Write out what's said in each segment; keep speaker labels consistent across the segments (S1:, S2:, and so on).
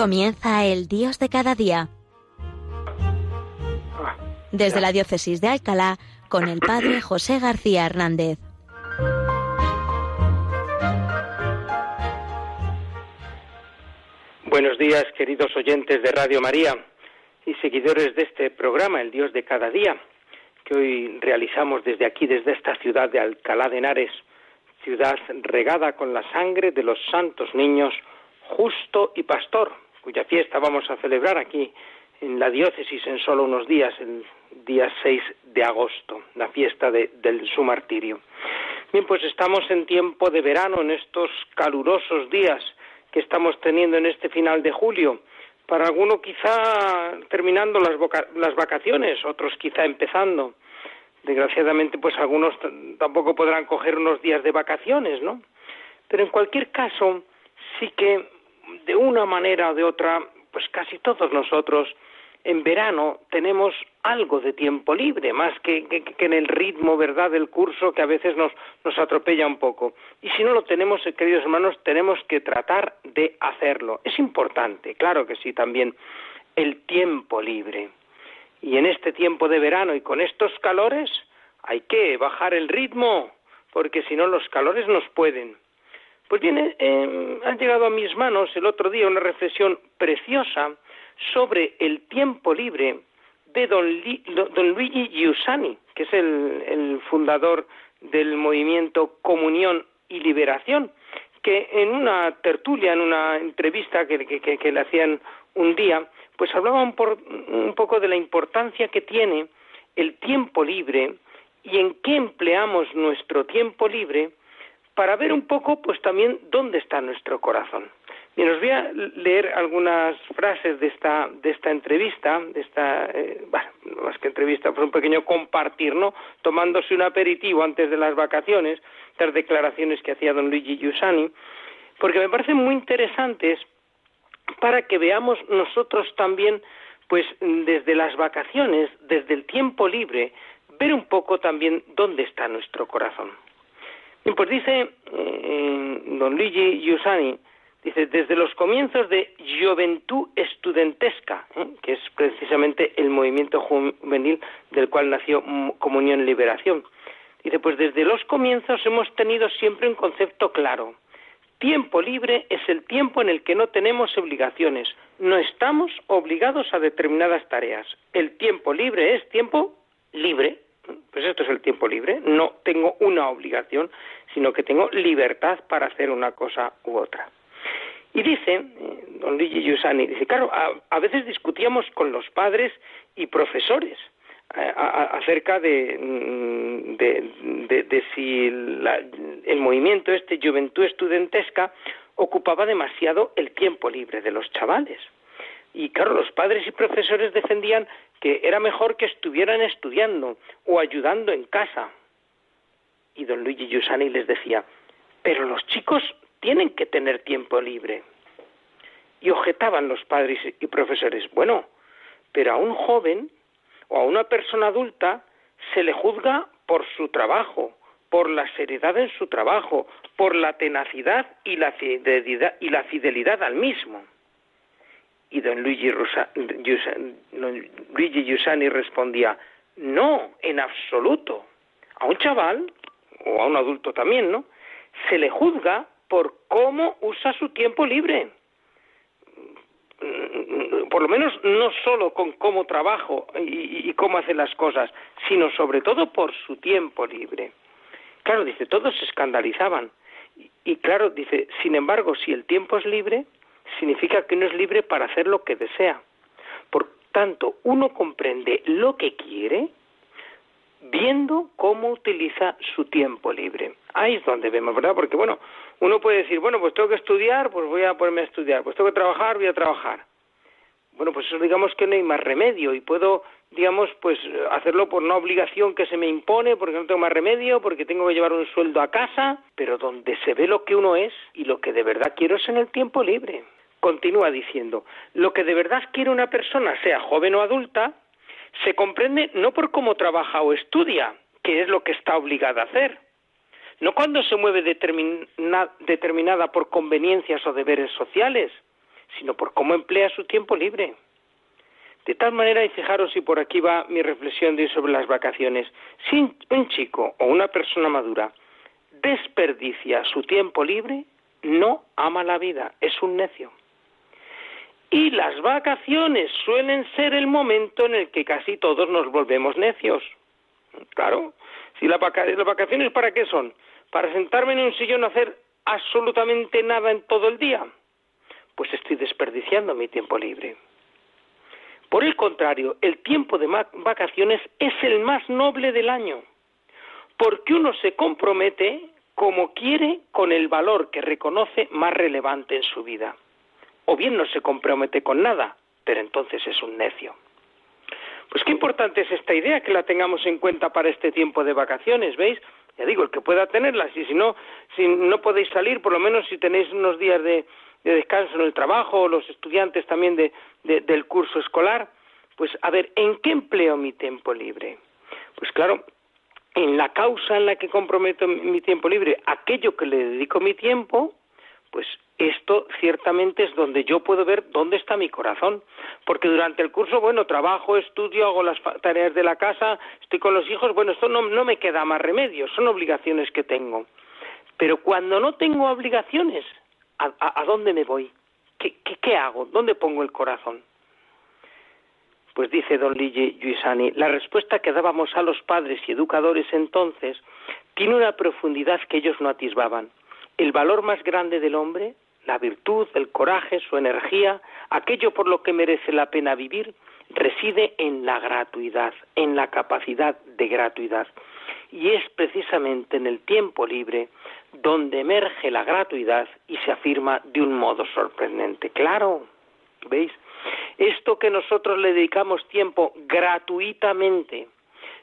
S1: Comienza el Dios de cada día. Desde la diócesis de Alcalá, con el Padre José García Hernández.
S2: Buenos días, queridos oyentes de Radio María y seguidores de este programa, El Dios de cada día, que hoy realizamos desde aquí, desde esta ciudad de Alcalá de Henares, ciudad regada con la sangre de los santos niños Justo y Pastor, cuya fiesta vamos a celebrar aquí en la diócesis en solo unos días, el día 6 de agosto, la fiesta de, su martirio. Bien, pues estamos en tiempo de verano, en estos calurosos días que estamos teniendo en este final de julio. Para alguno quizá terminando las, las vacaciones, otros quizá empezando. Desgraciadamente, pues algunos tampoco podrán coger unos días de vacaciones, ¿no? Pero en cualquier caso, sí que de una manera o de otra, pues casi todos nosotros en verano tenemos algo de tiempo libre, más que, en el ritmo, ¿verdad?, del curso que a veces nos, nos atropella un poco. Y si no lo tenemos, eh, queridos hermanos, tenemos que tratar de hacerlo. Es importante, claro que sí, también, el tiempo libre. Y en este tiempo de verano y con estos calores, hay que bajar el ritmo, porque si no los calores nos pueden. Pues bien, eh, eh, han llegado a mis manos el otro día una reflexión preciosa sobre el tiempo libre de don, Luigi Giussani, que es el, fundador del movimiento Comunión y Liberación, que en una tertulia, en una entrevista que, le hacían un día, pues hablaba un poco de la importancia que tiene el tiempo libre y en qué empleamos nuestro tiempo libre para ver un poco, pues también, dónde está nuestro corazón. Y os voy a leer algunas frases de esta, de esta entrevista, de esta, eh, bueno, más que entrevista, pues un pequeño compartir, ¿no? Tomándose un aperitivo antes de las vacaciones, estas declaraciones que hacía don Luigi Giussani, porque me parecen muy interesantes para que veamos nosotros también, pues desde las vacaciones, desde el tiempo libre, ver un poco también dónde está nuestro corazón. Y pues dice eh, don Luigi Giussani, dice, desde los comienzos de Juventud Estudentesca, ¿eh? que es precisamente el movimiento juvenil del cual nació Comunión Liberación, dice, pues desde los comienzos hemos tenido siempre un concepto claro. Tiempo libre es el tiempo en el que no tenemos obligaciones, no estamos obligados a determinadas tareas. El tiempo libre es tiempo libre, pues esto es el tiempo libre, no tengo una obligación, sino que tengo libertad para hacer una cosa u otra. Y dice, eh, don Luigi Giussani, dice, claro, a, veces discutíamos con los padres y profesores eh, acerca de, mm, de, si el movimiento este Juventud Estudentesca ocupaba demasiado el tiempo libre de los chavales. Y claro, los padres y profesores defendían que era mejor que estuvieran estudiando o ayudando en casa. Y don Luigi Giussani les decía, pero los chicos tienen que tener tiempo libre. Y objetaban los padres y profesores, bueno, pero a un joven o a una persona adulta se le juzga por su trabajo, por la seriedad en su trabajo, por la tenacidad y la fidelidad, y la fidelidad al mismo. Y don Luigi, Giussani respondía, no, en absoluto. A un chaval, o a un adulto también, ¿no? Se le juzga por cómo usa su tiempo libre. Por lo menos no solo con cómo trabajo y, cómo hace las cosas, sino sobre todo por su tiempo libre. Claro, dice, todos se escandalizaban. y claro, dice, sin embargo, si el tiempo es libre, significa que uno es libre para hacer lo que desea. Por tanto, uno comprende lo que quiere viendo cómo utiliza su tiempo libre. Ahí es donde vemos, ¿verdad? Porque, bueno, uno puede decir, bueno, pues tengo que estudiar, pues voy a ponerme a estudiar, pues tengo que trabajar, voy a trabajar. Bueno, pues eso digamos que no hay más remedio y puedo, digamos, pues hacerlo por una obligación que se me impone, porque no tengo más remedio, porque tengo que llevar un sueldo a casa, pero donde se ve lo que uno es y lo que de verdad quiero es en el tiempo libre. Continúa diciendo, lo que de verdad quiere una persona, sea joven o adulta, se comprende no por cómo trabaja o estudia, que es lo que está obligada a hacer, no cuando se mueve determinada por conveniencias o deberes sociales, sino por cómo emplea su tiempo libre. De tal manera, y fijaros si por aquí va mi reflexión de sobre las vacaciones, si un chico o una persona madura desperdicia su tiempo libre, no ama la vida, es un necio. Y las vacaciones suelen ser el momento en el que casi todos nos volvemos necios. Claro, si las vacaciones para qué son? Para sentarme en un sillón a hacer absolutamente nada en todo el día. Pues estoy desperdiciando mi tiempo libre. Por el contrario, el tiempo de vacaciones es el más noble del año, porque uno se compromete como quiere con el valor que reconoce más relevante en su vida. O bien no se compromete con nada, pero entonces es un necio. Pues qué importante es esta idea que la tengamos en cuenta para este tiempo de vacaciones, ¿veis? Ya digo, el que pueda tenerlas y si no, si no podéis salir, por lo menos si tenéis unos días de, descanso en el trabajo o los estudiantes también de, del curso escolar, pues a ver, ¿en qué empleo mi tiempo libre? Pues claro, en la causa en la que comprometo mi tiempo libre, aquello que le dedico mi tiempo, pues esto ciertamente es donde yo puedo ver dónde está mi corazón. Porque durante el curso, bueno, trabajo, estudio, hago las tareas de la casa, estoy con los hijos, bueno, esto no, me queda más remedio, son obligaciones que tengo. Pero cuando no tengo obligaciones, ¿a, dónde me voy? ¿Qué, ¿Qué, hago? ¿Dónde pongo el corazón? Pues dice don Lille Yuisani, la respuesta que dábamos a los padres y educadores entonces tiene una profundidad que ellos no atisbaban. El valor más grande del hombre la virtud, el coraje, su energía, aquello por lo que merece la pena vivir, reside en la gratuidad, en la capacidad de gratuidad. Y es precisamente en el tiempo libre donde emerge la gratuidad y se afirma de un modo sorprendente. Claro, ¿veis? Esto que nosotros le dedicamos tiempo gratuitamente,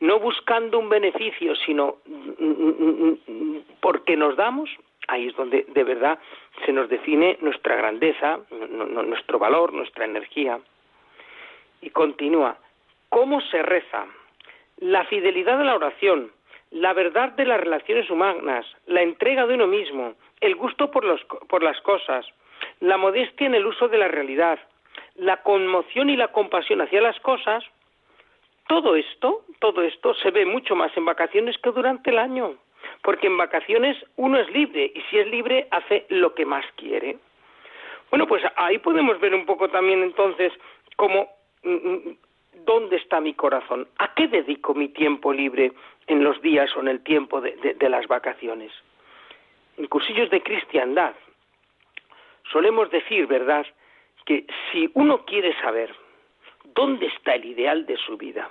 S2: no buscando un beneficio, sino porque nos damos, ahí es donde de verdad se nos define nuestra grandeza, nuestro valor, nuestra energía. Y continúa, ¿cómo se reza? La fidelidad de la oración, la verdad de las relaciones humanas, la entrega de uno mismo, el gusto por, por las cosas, la modestia en el uso de la realidad, la conmoción y la compasión hacia las cosas, todo esto, todo esto se ve mucho más en vacaciones que durante el año porque en vacaciones uno es libre y si es libre hace lo que más quiere. Bueno, pues ahí podemos ver un poco también entonces cómo mm, mm, dónde está mi corazón, a qué dedico mi tiempo libre en los días o en el tiempo de, de las vacaciones. En cursillos de cristiandad solemos decir, ¿verdad?, que si uno quiere saber dónde está el ideal de su vida,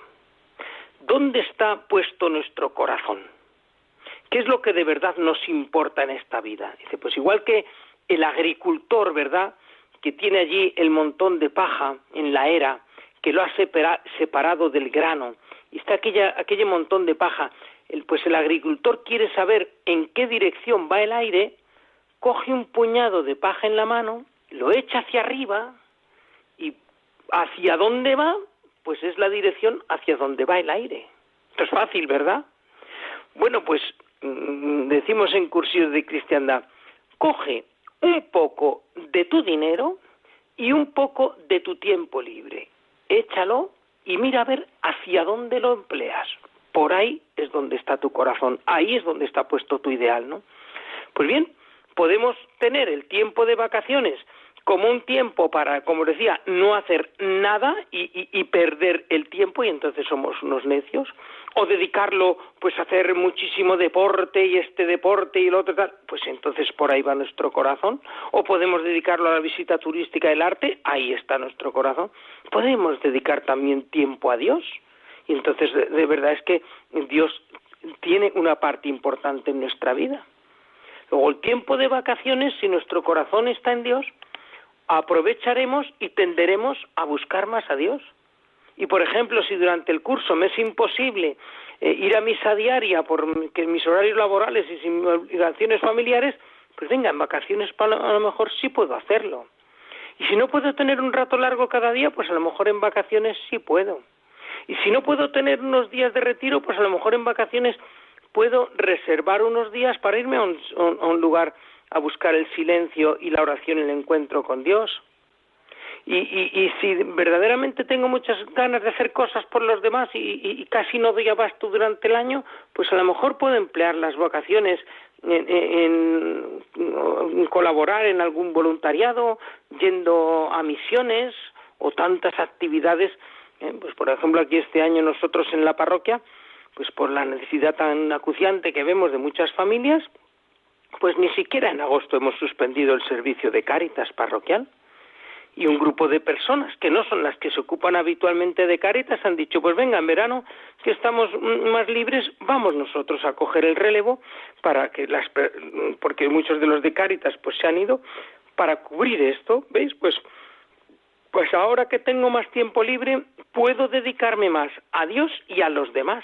S2: dónde está puesto nuestro corazón, ¿Qué es lo que de verdad nos importa en esta vida? Dice, pues igual que el agricultor, ¿verdad? Que tiene allí el montón de paja en la era, que lo ha separado del grano, y está aquella, aquel montón de paja, pues el agricultor quiere saber en qué dirección va el aire, coge un puñado de paja en la mano, lo echa hacia arriba, y hacia dónde va, pues es la dirección hacia donde va el aire. Esto es fácil, ¿verdad? Bueno, pues decimos en cursillos de cristiandad, coge un poco de tu dinero y un poco de tu tiempo libre. Échalo y mira a ver hacia dónde lo empleas. Por ahí es donde está tu corazón, ahí es donde está puesto tu ideal, ¿no? Pues bien, podemos tener el tiempo de vacaciones como un tiempo para, como decía, no hacer nada y, perder el tiempo y entonces somos unos necios, o dedicarlo pues a hacer muchísimo deporte y este deporte y el otro tal, pues entonces por ahí va nuestro corazón, o podemos dedicarlo a la visita turística del arte, ahí está nuestro corazón, podemos dedicar también tiempo a Dios, y entonces de verdad es que Dios tiene una parte importante en nuestra vida. Luego el tiempo de vacaciones, si nuestro corazón está en Dios, aprovecharemos y tenderemos a buscar más a Dios. Y por ejemplo, si durante el curso me es imposible eh, ir a misa diaria por mis horarios laborales y sin obligaciones familiares, pues venga, en vacaciones a lo mejor sí puedo hacerlo. Y si no puedo tener un rato largo cada día, pues a lo mejor en vacaciones sí puedo. Y si no puedo tener unos días de retiro, pues a lo mejor en vacaciones puedo reservar unos días para irme a un lugar a buscar el silencio y la oración, el encuentro con Dios. Y, y, si verdaderamente tengo muchas ganas de hacer cosas por los demás y, casi no doy abasto durante el año, pues a lo mejor puedo emplear las vacaciones en, colaborar en algún voluntariado, yendo a misiones o tantas actividades. Eh, pues por ejemplo aquí este año nosotros en la parroquia, pues por la necesidad tan acuciante que vemos de muchas familias, pues ni siquiera en agosto hemos suspendido el servicio de Cáritas parroquial y un grupo de personas que no son las que se ocupan habitualmente de Cáritas han dicho, pues venga, en verano que estamos más libres, vamos nosotros a coger el relevo para que las porque muchos de los de Cáritas pues se han ido para cubrir esto, ¿veis? Pues pues ahora que tengo más tiempo libre, puedo dedicarme más a Dios y a los demás.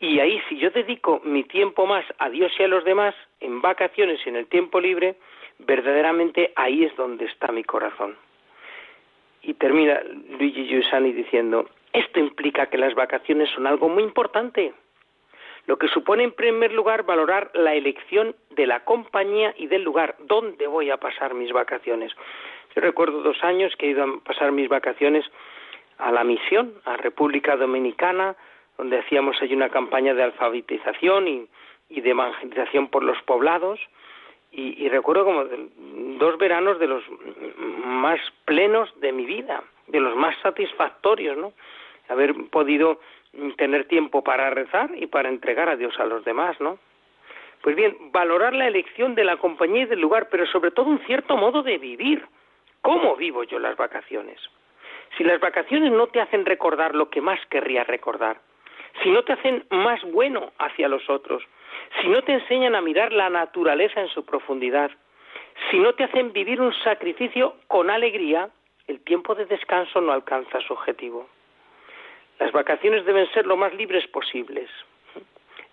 S2: Y ahí, si yo dedico mi tiempo más a Dios y a los demás, en vacaciones y en el tiempo libre, verdaderamente ahí es donde está mi corazón. Y termina Luigi Giussani diciendo, esto implica que las vacaciones son algo muy importante, lo que supone en primer lugar valorar la elección de la compañía y del lugar donde voy a pasar mis vacaciones. Yo recuerdo dos años que he ido a pasar mis vacaciones a la misión, a República Dominicana, donde hacíamos allí una campaña de alfabetización y, de evangelización por los poblados. Y, recuerdo como dos veranos de los más plenos de mi vida, de los más satisfactorios, ¿no? Haber podido tener tiempo para rezar y para entregar a Dios a los demás, ¿no? Pues bien, valorar la elección de la compañía y del lugar, pero sobre todo un cierto modo de vivir. ¿Cómo vivo yo las vacaciones? Si las vacaciones no te hacen recordar lo que más querrías recordar, si no te hacen más bueno hacia los otros, si no te enseñan a mirar la naturaleza en su profundidad, si no te hacen vivir un sacrificio con alegría, el tiempo de descanso no alcanza su objetivo. Las vacaciones deben ser lo más libres posibles.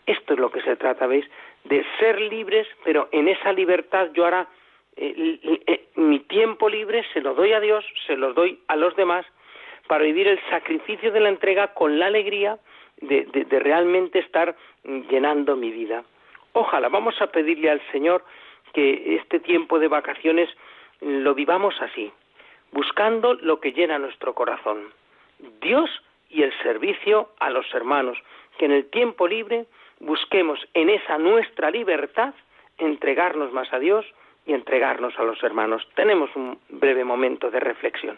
S2: Esto es lo que se trata, ¿veis? De ser libres, pero en esa libertad yo ahora eh, eh, mi tiempo libre se lo doy a Dios, se lo doy a los demás, para vivir el sacrificio de la entrega con la alegría de, realmente estar llenando mi vida. Ojalá, vamos a pedirle al Señor que este tiempo de vacaciones lo vivamos así, buscando lo que llena nuestro corazón, Dios y el servicio a los hermanos, que en el tiempo libre busquemos en esa nuestra libertad entregarnos más a Dios y entregarnos a los hermanos. Tenemos un breve momento de reflexión.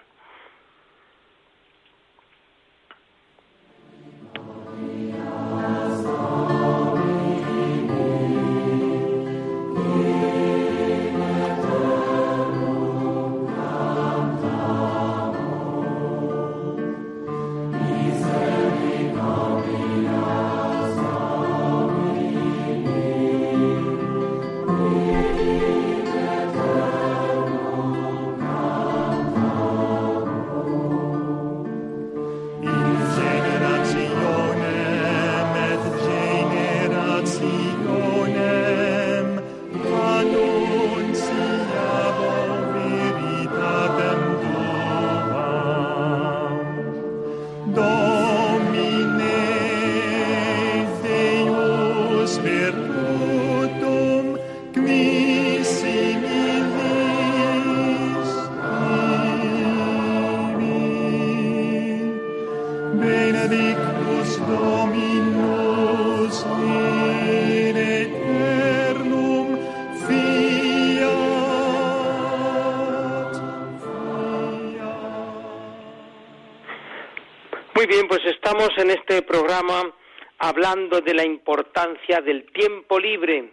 S2: Hablando de la importancia del tiempo libre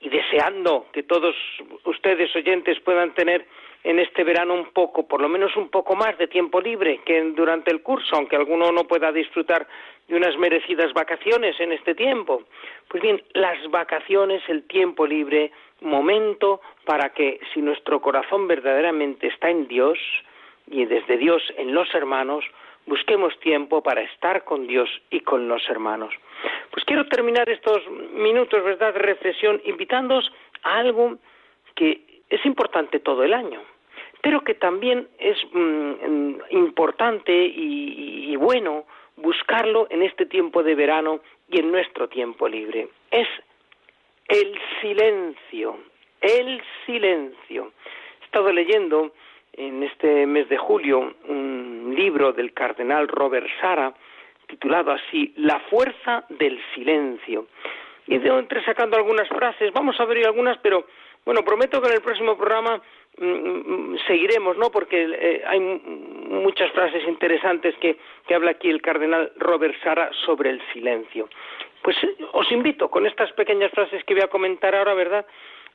S2: y deseando que todos ustedes oyentes puedan tener en este verano un poco, por lo menos un poco más de tiempo libre que durante el curso, aunque alguno no pueda disfrutar de unas merecidas vacaciones en este tiempo. Pues bien, las vacaciones, el tiempo libre, momento para que si nuestro corazón verdaderamente está en Dios y desde Dios en los hermanos, busquemos tiempo para estar con Dios y con los hermanos. Pues quiero terminar estos minutos, ¿verdad?, de reflexión invitándoos a algo que es importante todo el año, pero que también es mm, importante y, y bueno buscarlo en este tiempo de verano y en nuestro tiempo libre. Es el silencio, el silencio. He estado leyendo en este mes de julio un libro del cardenal Robert Sara titulado así La fuerza del silencio. Y de entre sacando algunas frases, vamos a ver algunas, pero bueno, prometo que en el próximo programa mm, mm, seguiremos, ¿no? Porque eh, hay muchas frases interesantes que, que habla aquí el cardenal Robert Sara sobre el silencio. Pues eh, os invito con estas pequeñas frases que voy a comentar ahora, ¿verdad?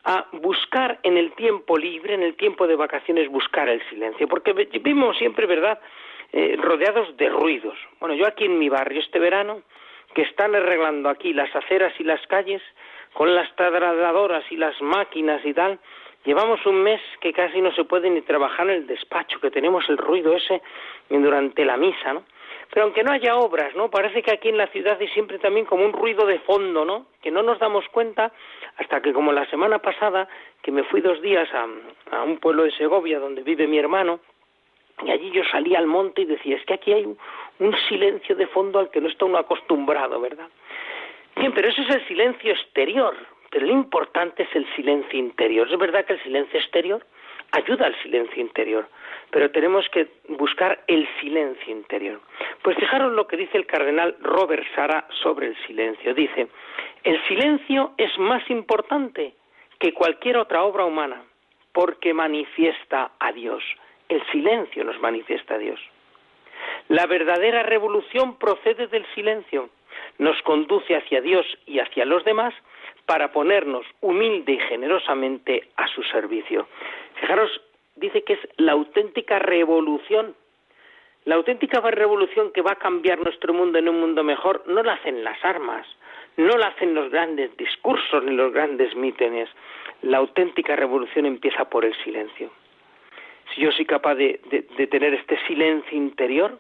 S2: a buscar en el tiempo libre, en el tiempo de vacaciones, buscar el silencio, porque vivimos siempre, ¿verdad?, eh, rodeados de ruidos. Bueno, yo aquí en mi barrio este verano, que están arreglando aquí las aceras y las calles, con las trasladadoras y las máquinas y tal, llevamos un mes que casi no se puede ni trabajar en el despacho, que tenemos el ruido ese durante la misa, ¿no? Pero aunque no haya obras, ¿no? Parece que aquí en la ciudad hay siempre también como un ruido de fondo, ¿no? Que no nos damos cuenta hasta que como la semana pasada, que me fui dos días a, un pueblo de Segovia donde vive mi hermano, y allí yo salí al monte y decía, es que aquí hay un, silencio de fondo al que no está uno acostumbrado, ¿verdad? Bien, pero eso es el silencio exterior, pero lo importante es el silencio interior. Es verdad que el silencio exterior ayuda al silencio interior, pero tenemos que buscar el silencio interior. Pues fijaros lo que dice el cardenal Robert Sara sobre el silencio. Dice, el silencio es más importante que cualquier otra obra humana, porque manifiesta a Dios. El silencio nos manifiesta a Dios. La verdadera revolución procede del silencio, nos conduce hacia Dios y hacia los demás para ponernos humilde y generosamente a su servicio. Fijaros dice que es la auténtica revolución. La auténtica revolución que va a cambiar nuestro mundo en un mundo mejor no la hacen las armas, no la hacen los grandes discursos ni los grandes mítines. La auténtica revolución empieza por el silencio. Si yo soy capaz de, de tener este silencio interior,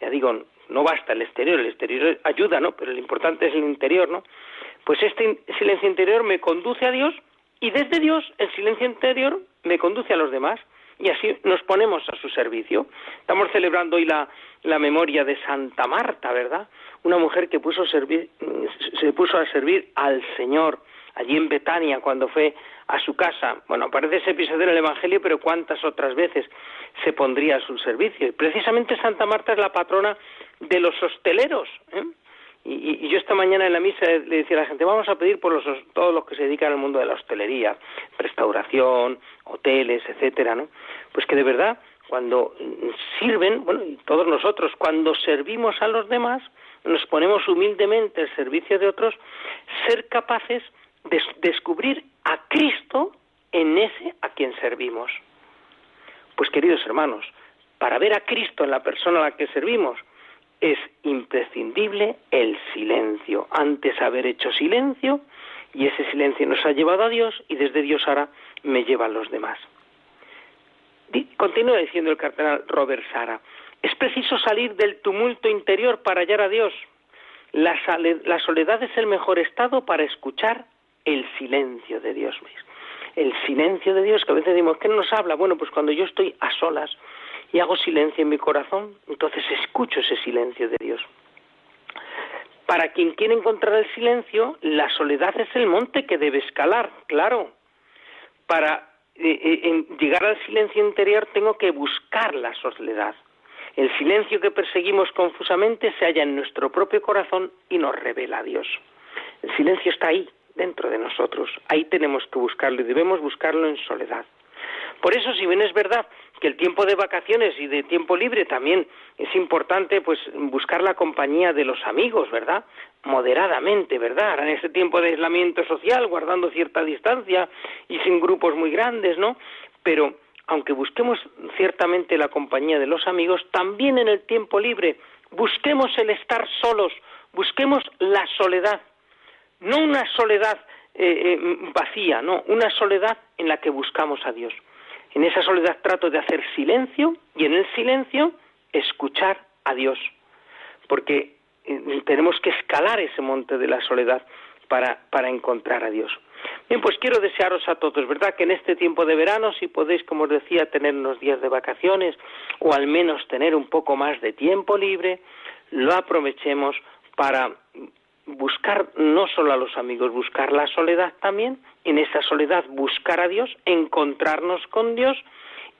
S2: ya digo, no basta el exterior, el exterior ayuda, ¿no? Pero lo importante es el interior, ¿no? Pues este silencio interior me conduce a Dios y desde Dios el silencio interior me conduce a los demás y así nos ponemos a su servicio. Estamos celebrando hoy la, la memoria de Santa Marta, ¿verdad? Una mujer que puso servir, se puso a servir al Señor allí en Betania cuando fue a su casa. Bueno, aparece ese episodio en el Evangelio, pero cuántas otras veces se pondría a su servicio. Y precisamente Santa Marta es la patrona de los hosteleros. ¿eh? Y, yo esta mañana en la misa le decía a la gente, vamos a pedir por los, todos los que se dedican al mundo de la hostelería, restauración, hoteles, etcétera, ¿no? Pues que de verdad, cuando sirven, bueno, y todos nosotros, cuando servimos a los demás, nos ponemos humildemente al servicio de otros, ser capaces de descubrir a Cristo en ese a quien servimos. Pues queridos hermanos, para ver a Cristo en la persona a la que servimos, es imprescindible el silencio. Antes haber hecho silencio y ese silencio nos ha llevado a Dios y desde Dios ahora me lleva a los demás. Continúa diciendo el cardenal Robert Sara, es preciso salir del tumulto interior para hallar a Dios. La, soledad es el mejor estado para escuchar el silencio de Dios mismo. El silencio de Dios, que a veces decimos, ¿qué nos habla? Bueno, pues cuando yo estoy a solas, y hago silencio en mi corazón, entonces escucho ese silencio de Dios. Para quien quiere encontrar el silencio, la soledad es el monte que debe escalar, claro. Para eh, eh, llegar al silencio interior tengo que buscar la soledad. El silencio que perseguimos confusamente se halla en nuestro propio corazón y nos revela a Dios. El silencio está ahí, dentro de nosotros. Ahí tenemos que buscarlo y debemos buscarlo en soledad. Por eso, si bien es verdad que el tiempo de vacaciones y de tiempo libre también es importante, pues buscar la compañía de los amigos, ¿verdad? Moderadamente, ¿verdad? En este tiempo de aislamiento social, guardando cierta distancia y sin grupos muy grandes, ¿no? Pero aunque busquemos ciertamente la compañía de los amigos, también en el tiempo libre busquemos el estar solos, busquemos la soledad, no una soledad eh, eh, vacía, no, una soledad en la que buscamos a Dios. En esa soledad trato de hacer silencio y en el silencio escuchar a Dios, porque eh, tenemos que escalar ese monte de la soledad para, para encontrar a Dios. Bien, pues quiero desearos a todos, ¿verdad? Que en este tiempo de verano, si podéis, como os decía, tener unos días de vacaciones o al menos tener un poco más de tiempo libre, lo aprovechemos para buscar no solo a los amigos, buscar la soledad también, en esa soledad buscar a Dios, encontrarnos con Dios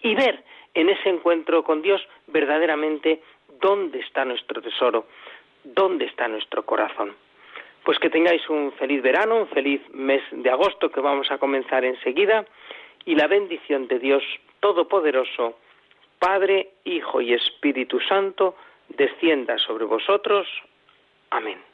S2: y ver en ese encuentro con Dios verdaderamente dónde está nuestro tesoro, dónde está nuestro corazón. Pues que tengáis un feliz verano, un feliz mes de agosto que vamos a comenzar enseguida y la bendición de Dios Todopoderoso, Padre, Hijo y Espíritu Santo, descienda sobre vosotros. Amén.